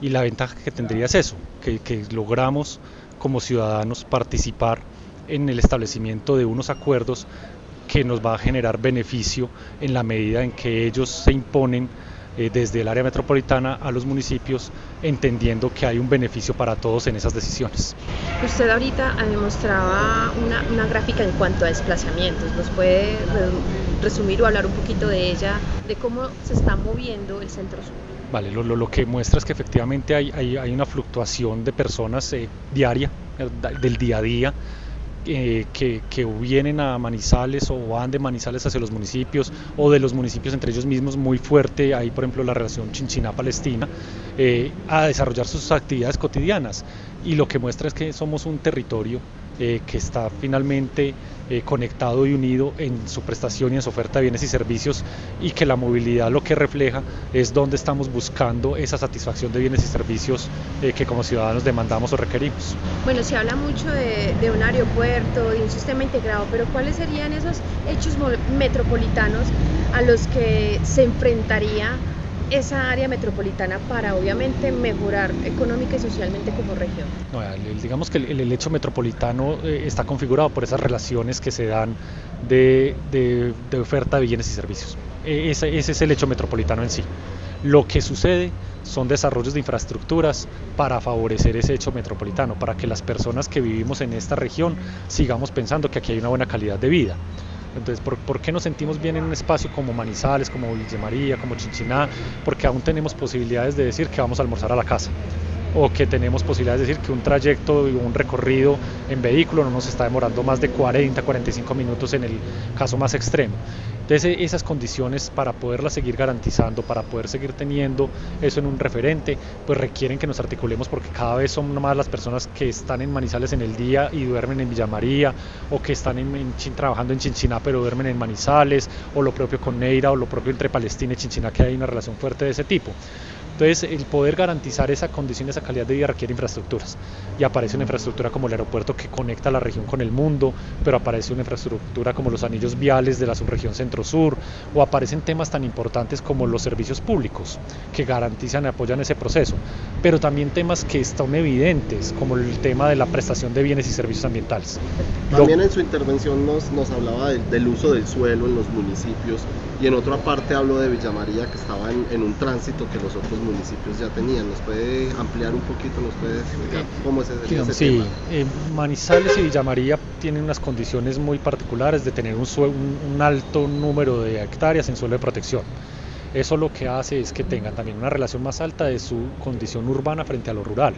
Y la ventaja que tendría es eso, que logramos como ciudadanos participar en el establecimiento de unos acuerdos que nos va a generar beneficio en la medida en que ellos se imponen eh, desde el área metropolitana a los municipios, entendiendo que hay un beneficio para todos en esas decisiones. Usted ahorita eh, mostraba una, una gráfica en cuanto a desplazamientos. ¿Nos puede re- resumir o hablar un poquito de ella, de cómo se está moviendo el centro sur? Vale, lo, lo- lo que muestra es que efectivamente hay, hay- hay una fluctuación de personas eh, diaria, eh, del día a día, eh, que, vienen a Manizales o van de Manizales hacia los municipios o de los municipios entre ellos mismos muy fuerte, hay por ejemplo la relación Chinchiná-Palestina, eh, a desarrollar sus actividades cotidianas. Y lo que muestra es que somos un territorio eh, que está finalmente eh, conectado y unido en su prestación y en su oferta de bienes y servicios y que la movilidad lo que refleja es donde estamos buscando esa satisfacción de bienes y servicios eh, que como ciudadanos demandamos o requerimos. Bueno, se habla mucho de, de un aeropuerto, de un sistema integrado, pero ¿cuáles serían esos hechos metropolitanos a los que se enfrentaría esa área metropolitana para obviamente mejorar económica y socialmente como región? No, digamos que el, el hecho metropolitano eh, está configurado por esas relaciones que se dan de, de- de oferta de bienes y servicios. E- ese, ese es el hecho metropolitano en sí. Lo que sucede son desarrollos de infraestructuras para favorecer ese hecho metropolitano, para que las personas que vivimos en esta región sigamos pensando que aquí hay una buena calidad de vida. Entonces, ¿por, qué nos sentimos bien en un espacio como Manizales, como Villa María, como Chinchiná? Porque aún tenemos posibilidades de decir que vamos a almorzar a la casa o que tenemos posibilidades de decir que un trayecto y un recorrido en vehículo no nos está demorando más de 40, 45 minutos en el caso más extremo. Entonces e- esas condiciones para poderlas seguir garantizando, para poder seguir teniendo eso en un referente, pues requieren que nos articulemos porque cada vez son más las personas que están en Manizales en el día y duermen en Villa María o que están trabajando en Chinchiná pero duermen en Manizales o lo propio con Neira o lo propio entre Palestina y Chinchiná que hay una relación fuerte de ese tipo. Entonces, el poder garantizar esa condición, esa calidad de vida requiere infraestructuras. Y aparece una infraestructura como el aeropuerto que conecta la región con el mundo, pero aparece una infraestructura como los anillos viales de la subregión centro-sur, o aparecen temas tan importantes como los servicios públicos, que garantizan y apoyan ese proceso. Pero también temas que están evidentes, como el tema de la prestación de bienes y servicios ambientales. También en su intervención nos, nos hablaba del, del uso del suelo en los municipios y en otra parte habló de Villa María que estaba en, en un tránsito que los otros municipios ya tenían. ¿Nos puede ampliar un poquito? ¿Nos puede explicar cómo es ese, ese Sí, tema? eh, Manizales y Villa María tienen unas condiciones muy particulares de tener un- un alto número de hectáreas en suelo de protección. Eso lo que hace es que tengan también una relación más alta de su condición urbana frente a lo rural,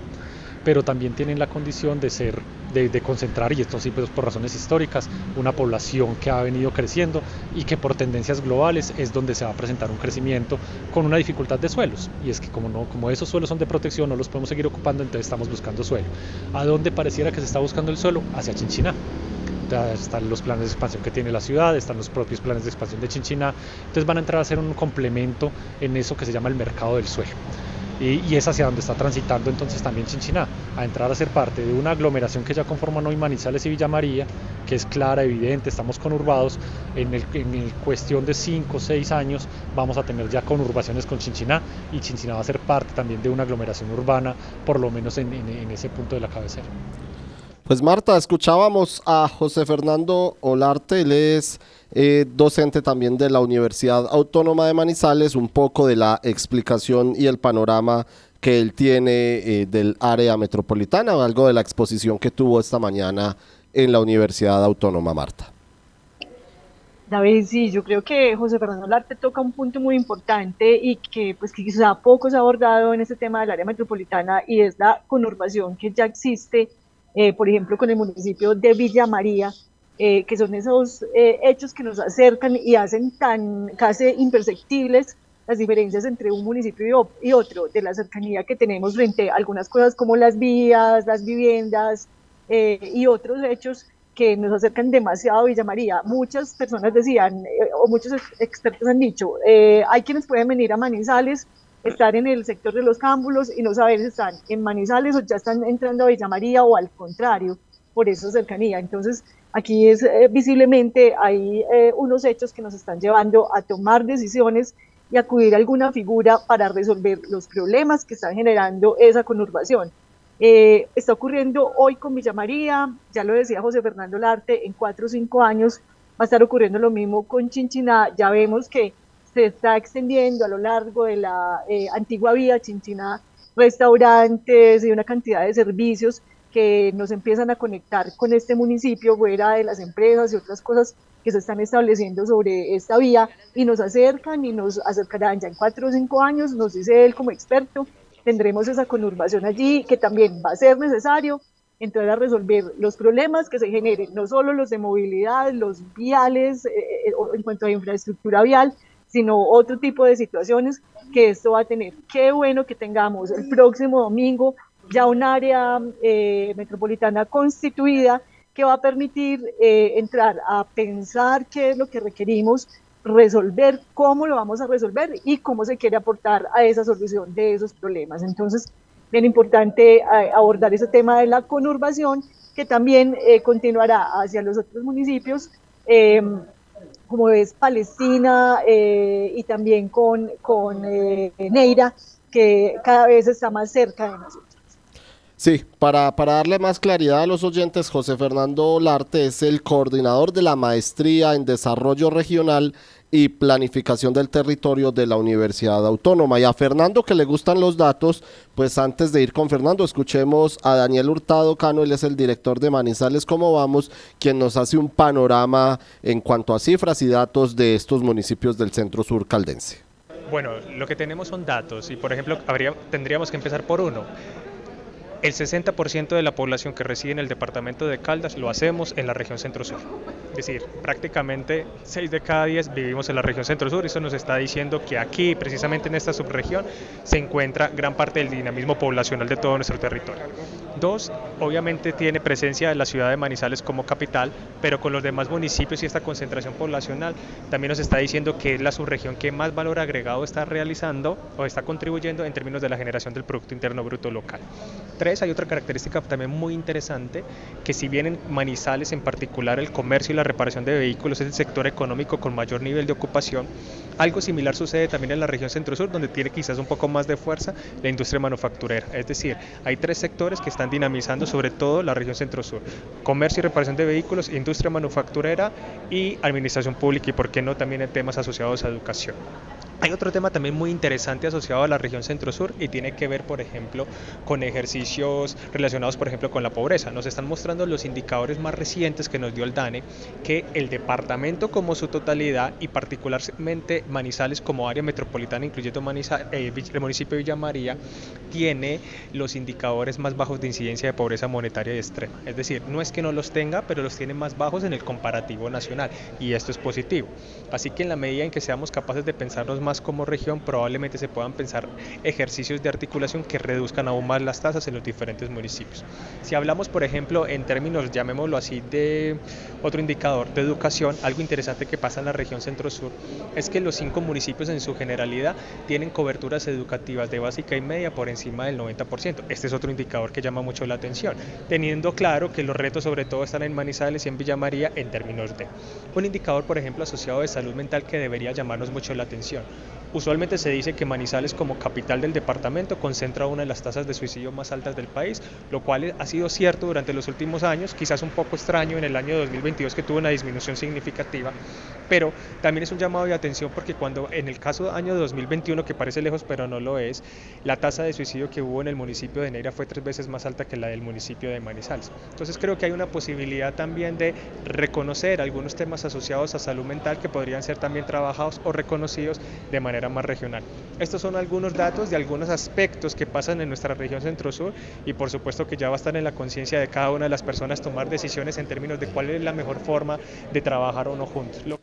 pero también tienen la condición de ser, de, concentrar, y esto sí pues, por razones históricas, una población que ha venido creciendo y que por tendencias globales es donde se va a presentar un crecimiento con una dificultad de suelos. Y es que como, no, como esos suelos son de protección, no los podemos seguir ocupando, entonces estamos buscando suelo. ¿A dónde pareciera que se está buscando el suelo? Hacia Chinchiná. Están los planes de expansión que tiene la ciudad, están los propios planes de expansión de Chinchiná, entonces van a entrar a ser un complemento en eso que se llama el mercado del suelo. Y, es hacia donde está transitando entonces también Chinchiná, a entrar a ser parte de una aglomeración que ya conforman hoy Manizales y Villa María, que es clara, evidente, estamos conurbados, en, el, en el cuestión de 5 o 6 años vamos a tener ya conurbaciones con Chinchiná y Chinchiná va a ser parte también de una aglomeración urbana, por lo menos en, en- en ese punto de la cabecera. Pues Marta, escuchábamos a José Fernando Olarte, él es eh, docente también de la Universidad Autónoma de Manizales, un poco de la explicación y el panorama que él tiene eh, del área metropolitana, algo de la exposición que tuvo esta mañana en la Universidad Autónoma, Marta. David, sí, yo creo que José Fernando Larte toca un punto muy importante y que pues que quizá poco se ha abordado en este tema del área metropolitana y es la conurbación que ya existe, eh, por ejemplo, con el municipio de Villa María, eh, que son esos eh, hechos que nos acercan y hacen tan casi imperceptibles las diferencias entre un municipio y otro, de la cercanía que tenemos frente a algunas cosas como las vías, las viviendas eh, y otros hechos que nos acercan demasiado a Villa María. Muchas personas decían, eh, o muchos ex- expertos han dicho, eh, hay quienes pueden venir a Manizales, estar en el sector de los cámbulos y no saber si están en Manizales o ya están entrando a Villa María o al contrario, por esa cercanía. Entonces, aquí es eh, visiblemente hay eh, unos hechos que nos están llevando a tomar decisiones y acudir a alguna figura para resolver los problemas que están generando esa conurbación. Eh, está ocurriendo hoy con Villa María, ya lo decía José Fernando Larte, en cuatro o cinco años va a estar ocurriendo lo mismo con Chinchiná. Ya vemos que se está extendiendo a lo largo de la eh, antigua vía Chinchiná restaurantes y una cantidad de servicios que nos empiezan a conectar con este municipio fuera de las empresas y otras cosas que se están estableciendo sobre esta vía y nos acercan y nos acercarán ya en cuatro o cinco años, nos dice él como experto, tendremos esa conurbación allí que también va a ser necesario entrar a resolver los problemas que se generen, no solo los de movilidad, los viales, eh, eh, en cuanto a infraestructura vial, sino otro tipo de situaciones que esto va a tener. Qué bueno que tengamos el próximo domingo ya un área eh, metropolitana constituida que va a permitir eh, entrar a pensar qué es lo que requerimos, resolver cómo lo vamos a resolver y cómo se quiere aportar a esa solución de esos problemas. Entonces, bien importante eh, abordar ese tema de la conurbación que también eh, continuará hacia los otros municipios. Como es Palestina eh, y también con, con eh, Neira, que cada vez está más cerca de nosotros. Sí, para, para darle más claridad a los oyentes, José Fernando Larte es el coordinador de la maestría en desarrollo regional y planificación del territorio de la Universidad Autónoma. Y a Fernando que le gustan los datos, pues antes de ir con Fernando, escuchemos a Daniel Hurtado Cano, él es el director de Manizales Cómo Vamos, quien nos hace un panorama en cuanto a cifras y datos de estos municipios del centro sur caldense. Bueno, lo que tenemos son datos y, por ejemplo, tendríamos que empezar por uno. El 60% de la población que reside en el departamento de Caldas lo hacemos en la región centro-sur. Es decir, prácticamente 6 de cada 10 vivimos en la región centro-sur. Eso nos está diciendo que aquí, precisamente en esta subregión, se encuentra gran parte del dinamismo poblacional de todo nuestro territorio. Dos, obviamente tiene presencia la ciudad de Manizales como capital, pero con los demás municipios y esta concentración poblacional también nos está diciendo que es la subregión que más valor agregado está realizando o está contribuyendo en términos de la generación del Producto Interno Bruto local. Tres, hay otra característica también muy interesante, que si bien en Manizales en particular el comercio y la reparación de vehículos es el sector económico con mayor nivel de ocupación, algo similar sucede también en la región centro-sur, donde tiene quizás un poco más de fuerza la industria manufacturera. Es decir, hay tres sectores que están dinamizando sobre todo la región centro-sur. Comercio y reparación de vehículos, industria manufacturera y administración pública y por qué no también en temas asociados a educación. Hay otro tema también muy interesante asociado a la región centro-sur y tiene que ver, por ejemplo, con ejercicios relacionados, por ejemplo, con la pobreza. Nos están mostrando los indicadores más recientes que nos dio el DANE que el departamento como su totalidad y particularmente Manizales como área metropolitana, incluyendo Maniza- eh, el municipio de Villa María, tiene los indicadores más bajos de incidencia de pobreza monetaria y extrema. Es decir, no es que no los tenga, pero los tiene más bajos en el comparativo nacional y esto es positivo. Así que en la medida en que seamos capaces de pensarnos más más como región, probablemente se puedan pensar ejercicios de articulación que reduzcan aún más las tasas en los diferentes municipios. Si hablamos, por ejemplo, en términos, llamémoslo así, de otro indicador de educación, algo interesante que pasa en la región centro-sur es que los cinco municipios en su generalidad tienen coberturas educativas de básica y media por encima del 90%. Este es otro indicador que llama mucho la atención, teniendo claro que los retos sobre todo están en Manizales y en Villa María en términos de un indicador, por ejemplo, asociado de salud mental que debería llamarnos mucho la atención. Usualmente se dice que Manizales como capital del departamento concentra una de las tasas de suicidio más altas del país, lo cual ha sido cierto durante los últimos años, quizás un poco extraño en el año 2022 que tuvo una disminución significativa, pero también es un llamado de atención porque cuando en el caso del año 2021, que parece lejos pero no lo es, la tasa de suicidio que hubo en el municipio de Neira fue tres veces más alta que la del municipio de Manizales. Entonces creo que hay una posibilidad también de reconocer algunos temas asociados a salud mental que podrían ser también trabajados o reconocidos de manera más regional. Estos son algunos datos de algunos aspectos que pasan en nuestra región centro-sur y por supuesto que ya va a estar en la conciencia de cada una de las personas tomar decisiones en términos de cuál es la mejor forma de trabajar o no juntos. Lo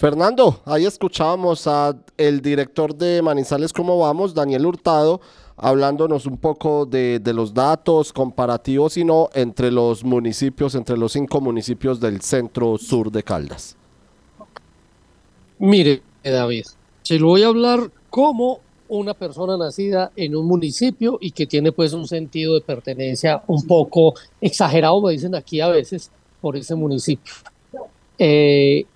Fernando, ahí escuchábamos a el director de Manizales Cómo Vamos, Daniel Hurtado, hablándonos un poco de, de, los datos comparativos y no entre los municipios, entre los cinco municipios del centro sur de Caldas. Mire, David, se lo voy a hablar como una persona nacida en un municipio y que tiene pues un sentido de pertenencia un poco exagerado, me dicen aquí a veces, por ese municipio. Eh,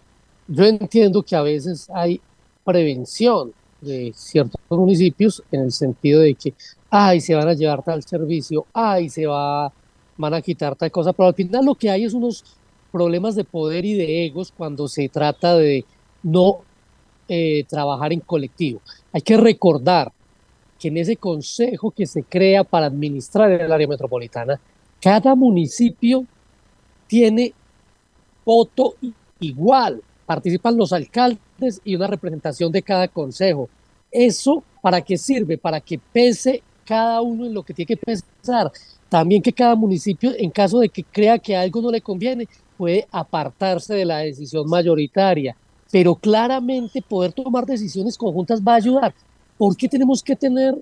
yo entiendo que a veces hay prevención de ciertos municipios en el sentido de que, ay, se van a llevar tal servicio, ay, se va, van a quitar tal cosa, pero al final lo que hay es unos problemas de poder y de egos cuando se trata de no eh, trabajar en colectivo. Hay que recordar que en ese consejo que se crea para administrar el área metropolitana, cada municipio tiene voto igual, participan los alcaldes y una representación de cada consejo. ¿Eso para qué sirve? Para que pese cada uno en lo que tiene que pensar. También que cada municipio, en caso de que crea que algo no le conviene, puede apartarse de la decisión mayoritaria. Pero claramente poder tomar decisiones conjuntas va a ayudar. ¿Por qué tenemos que tener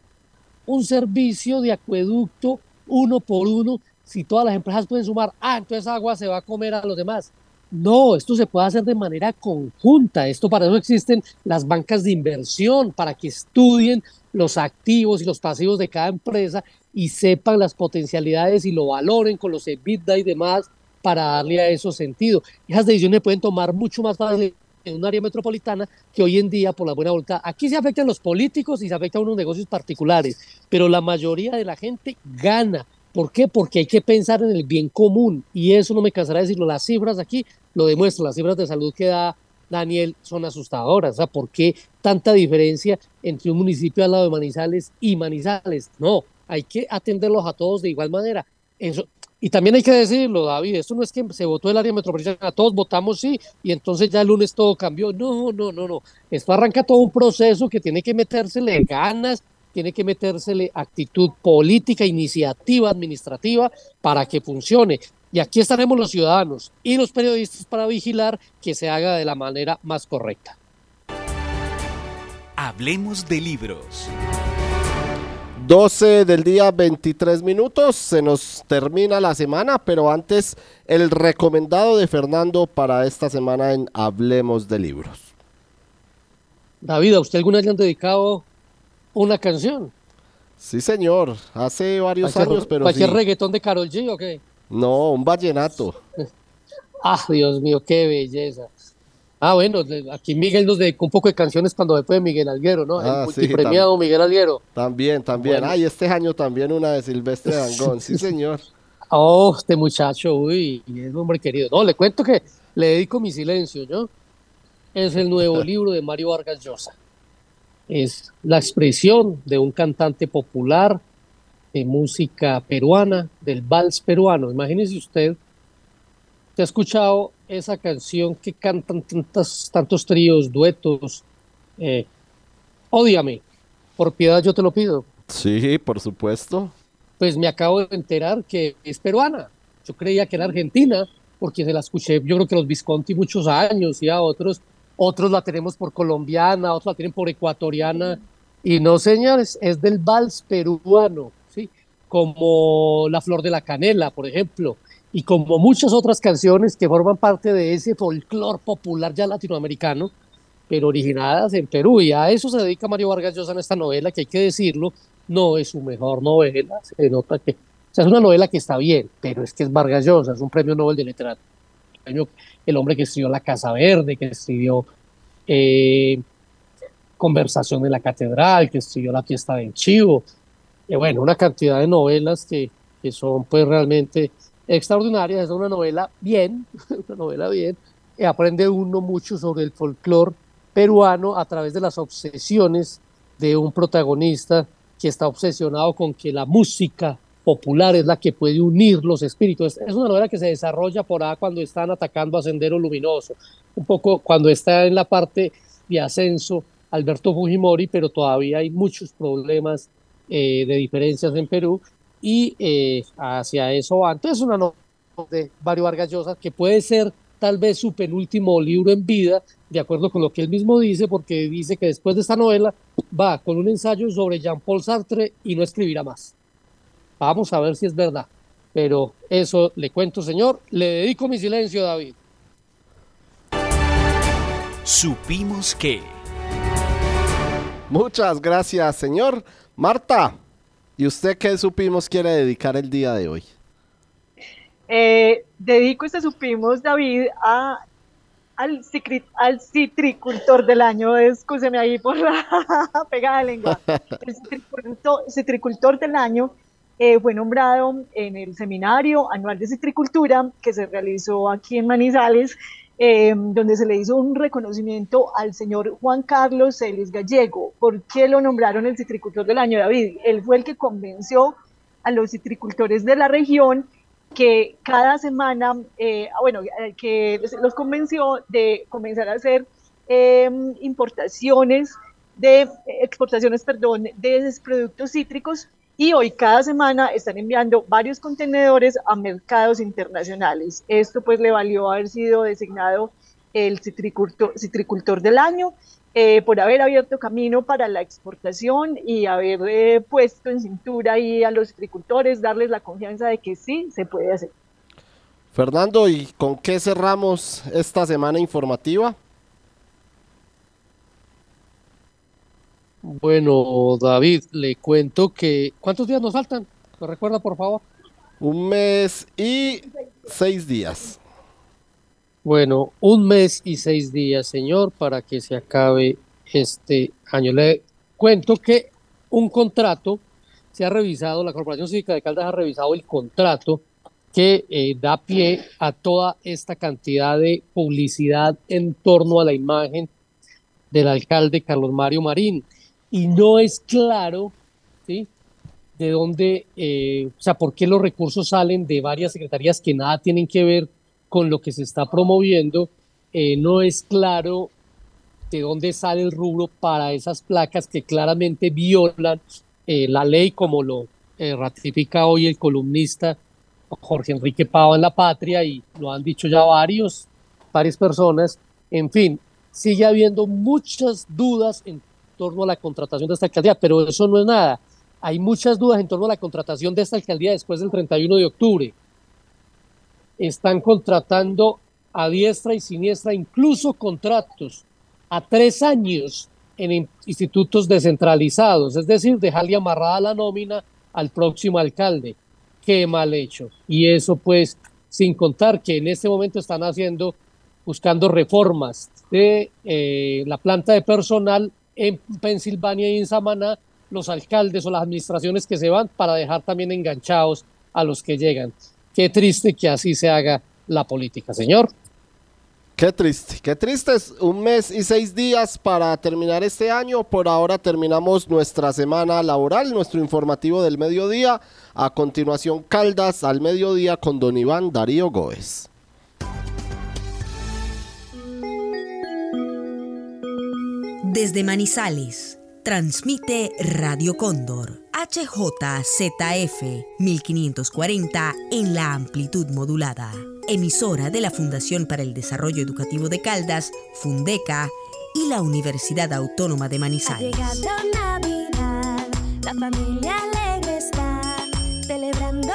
un servicio de acueducto uno por uno si todas las empresas pueden sumar? Ah, entonces agua se va a comer a los demás. No, esto se puede hacer de manera conjunta. Esto para eso existen las bancas de inversión, para que estudien los activos y los pasivos de cada empresa y sepan las potencialidades y lo valoren con los EBITDA y demás para darle a eso sentido. Esas decisiones pueden tomar mucho más fácil en un área metropolitana que hoy en día por la buena voluntad. Aquí se afectan los políticos y se afectan unos negocios particulares, pero la mayoría de la gente gana. ¿Por qué? Porque hay que pensar en el bien común y eso no me cansará de decirlo. Las cifras aquí lo demuestran, las cifras de salud que da Daniel son asustadoras. ¿por qué tanta diferencia entre un municipio al lado de Manizales y Manizales? No, hay que atenderlos a todos de igual manera. Eso, y también hay que decirlo, David, esto no es que se votó el área metropolitana, todos votamos sí, y entonces ya el lunes todo cambió. No, no, no, no. Esto arranca todo un proceso que tiene que metérsele ganas, tiene que metérsele actitud política, iniciativa administrativa para que funcione. Y aquí estaremos los ciudadanos y los periodistas para vigilar que se haga de la manera más correcta. Hablemos de libros. 12 del día 23 minutos, se nos termina la semana, pero antes el recomendado de Fernando para esta semana en Hablemos de Libros. David, ¿a usted alguna vez le han dedicado una canción? Sí, señor, hace varios ¿Cualquier, años, pero ¿Cualquier sí. reggaetón de Carol G o qué? No, un vallenato. [laughs] Ah, Dios mío, qué belleza. Ah, bueno, aquí Miguel nos dedicó un poco de canciones cuando después de Miguel Alguero, ¿no? Ah, El multipremiado Miguel Alguero. También, también. Bueno. Ay, este año también una de Silvestre [laughs] Dangón. Sí, señor. Oh, este muchacho, uy, es un hombre querido. No, le cuento que le dedico mi silencio, ¿no? Es el nuevo [laughs] libro de Mario Vargas Llosa. Es la expresión de un cantante popular de música peruana, del vals peruano. Imagínese usted, ¿te ha escuchado esa canción que cantan tantas, tantos tríos, duetos? Eh, Ódiame, por piedad yo te lo pido. Sí, por supuesto. Pues me acabo de enterar que es peruana. Yo creía que era argentina, porque se la escuché, yo creo que los Visconti muchos años y a otros. otros la tenemos por colombiana, otros la tienen por ecuatoriana, y no, señores, es del vals peruano, ¿sí? Como La Flor de la Canela, por ejemplo, y como muchas otras canciones que forman parte de ese folclor popular ya latinoamericano, pero originadas en Perú. Y a eso se dedica Mario Vargas Llosa en esta novela, que hay que decirlo, no es su mejor novela, se nota que, o sea, es una novela que está bien, pero es que es Vargas Llosa, es un premio Nobel de literatura. El hombre que escribió La Casa Verde, que escribió eh, Conversación en la Catedral, que escribió La Fiesta del Chivo, y bueno, una cantidad de novelas que, que son pues realmente extraordinarias. Es una novela bien, [laughs] una novela bien, y aprende uno mucho sobre el folclore peruano a través de las obsesiones de un protagonista que está obsesionado con que la música popular es la que puede unir los espíritus. Es una novela que se desarrolla por ahí cuando están atacando a Sendero Luminoso, un poco cuando está en la parte de ascenso Alberto Fujimori, pero todavía hay muchos problemas eh, de diferencias en Perú y eh, hacia eso va. Entonces es una novela de Mario Vargas Llosa que puede ser tal vez su penúltimo libro en vida, de acuerdo con lo que él mismo dice, porque dice que después de esta novela va con un ensayo sobre Jean-Paul Sartre y no escribirá más. Vamos a ver si es verdad. Pero eso le cuento, señor. Le dedico mi silencio, David. Supimos que... Muchas gracias, señor. Marta, ¿y usted qué supimos quiere dedicar el día de hoy? Eh, dedico este supimos, David, a, al, al citricultor del año. Escúcheme ahí por la [laughs] pegada de lengua. [laughs] El citricultor, citricultor del año eh, fue nombrado en el seminario anual de citricultura que se realizó aquí en Manizales, eh, donde se le hizo un reconocimiento al señor Juan Carlos Celis Gallego. ¿Por qué lo nombraron el citricultor del año, David? Él fue el que convenció a los citricultores de la región que cada semana, eh, bueno, eh, que los convenció de comenzar a hacer eh, importaciones de, exportaciones, perdón, de productos cítricos y hoy cada semana están enviando varios contenedores a mercados internacionales. Esto pues le valió haber sido designado el citricultor, del año eh, por haber abierto camino para la exportación y haber eh, puesto en cintura ahí a los citricultores, darles la confianza de que sí se puede hacer. Fernando, ¿y con qué cerramos esta semana informativa? Bueno, David, le cuento que... ¿Cuántos días nos faltan? ¿Me recuerda, por favor? Un mes y seis días. Bueno, un mes y seis días, señor, para que se acabe este año. Le cuento que un contrato se ha revisado, la Corporación Cívica de Caldas ha revisado el contrato que eh, da pie a toda esta cantidad de publicidad en torno a la imagen del alcalde Carlos Mario Marín. Y no es claro, ¿sí? De dónde, eh, o sea, por qué los recursos salen de varias secretarías que nada tienen que ver con lo que se está promoviendo, eh, no es claro de dónde sale el rubro para esas placas que claramente violan eh, la ley, como lo ratifica hoy el columnista Jorge Enrique Pava en La Patria, y lo han dicho ya varios, varias personas. En fin, sigue habiendo muchas dudas en torno a la contratación de esta alcaldía, pero eso no es nada. Hay muchas dudas en torno a la contratación de esta alcaldía después del 31 de octubre están contratando a diestra y siniestra, incluso contratos a tres años en institutos descentralizados, es decir, dejarle amarrada la nómina al próximo alcalde. Qué mal hecho. Y eso pues sin contar que en este momento están haciendo, buscando reformas de eh, la planta de personal en Pensilvania y en Samaná, los alcaldes o las administraciones que se van para dejar también enganchados a los que llegan. Qué triste que así se haga la política, señor. Qué triste, qué triste. Es un mes y seis días para terminar este año. Por ahora terminamos nuestra semana laboral, nuestro informativo del mediodía. A continuación, Caldas al mediodía con don Iván Darío Góez. Desde Manizales, transmite Radio Cóndor, HJZF 1540 en la amplitud modulada. emisora de la Fundación para el Desarrollo Educativo de Caldas, Fundeca, y la Universidad Autónoma de Ha Manizales. llegado Navidad, la familia alegre está, celebrando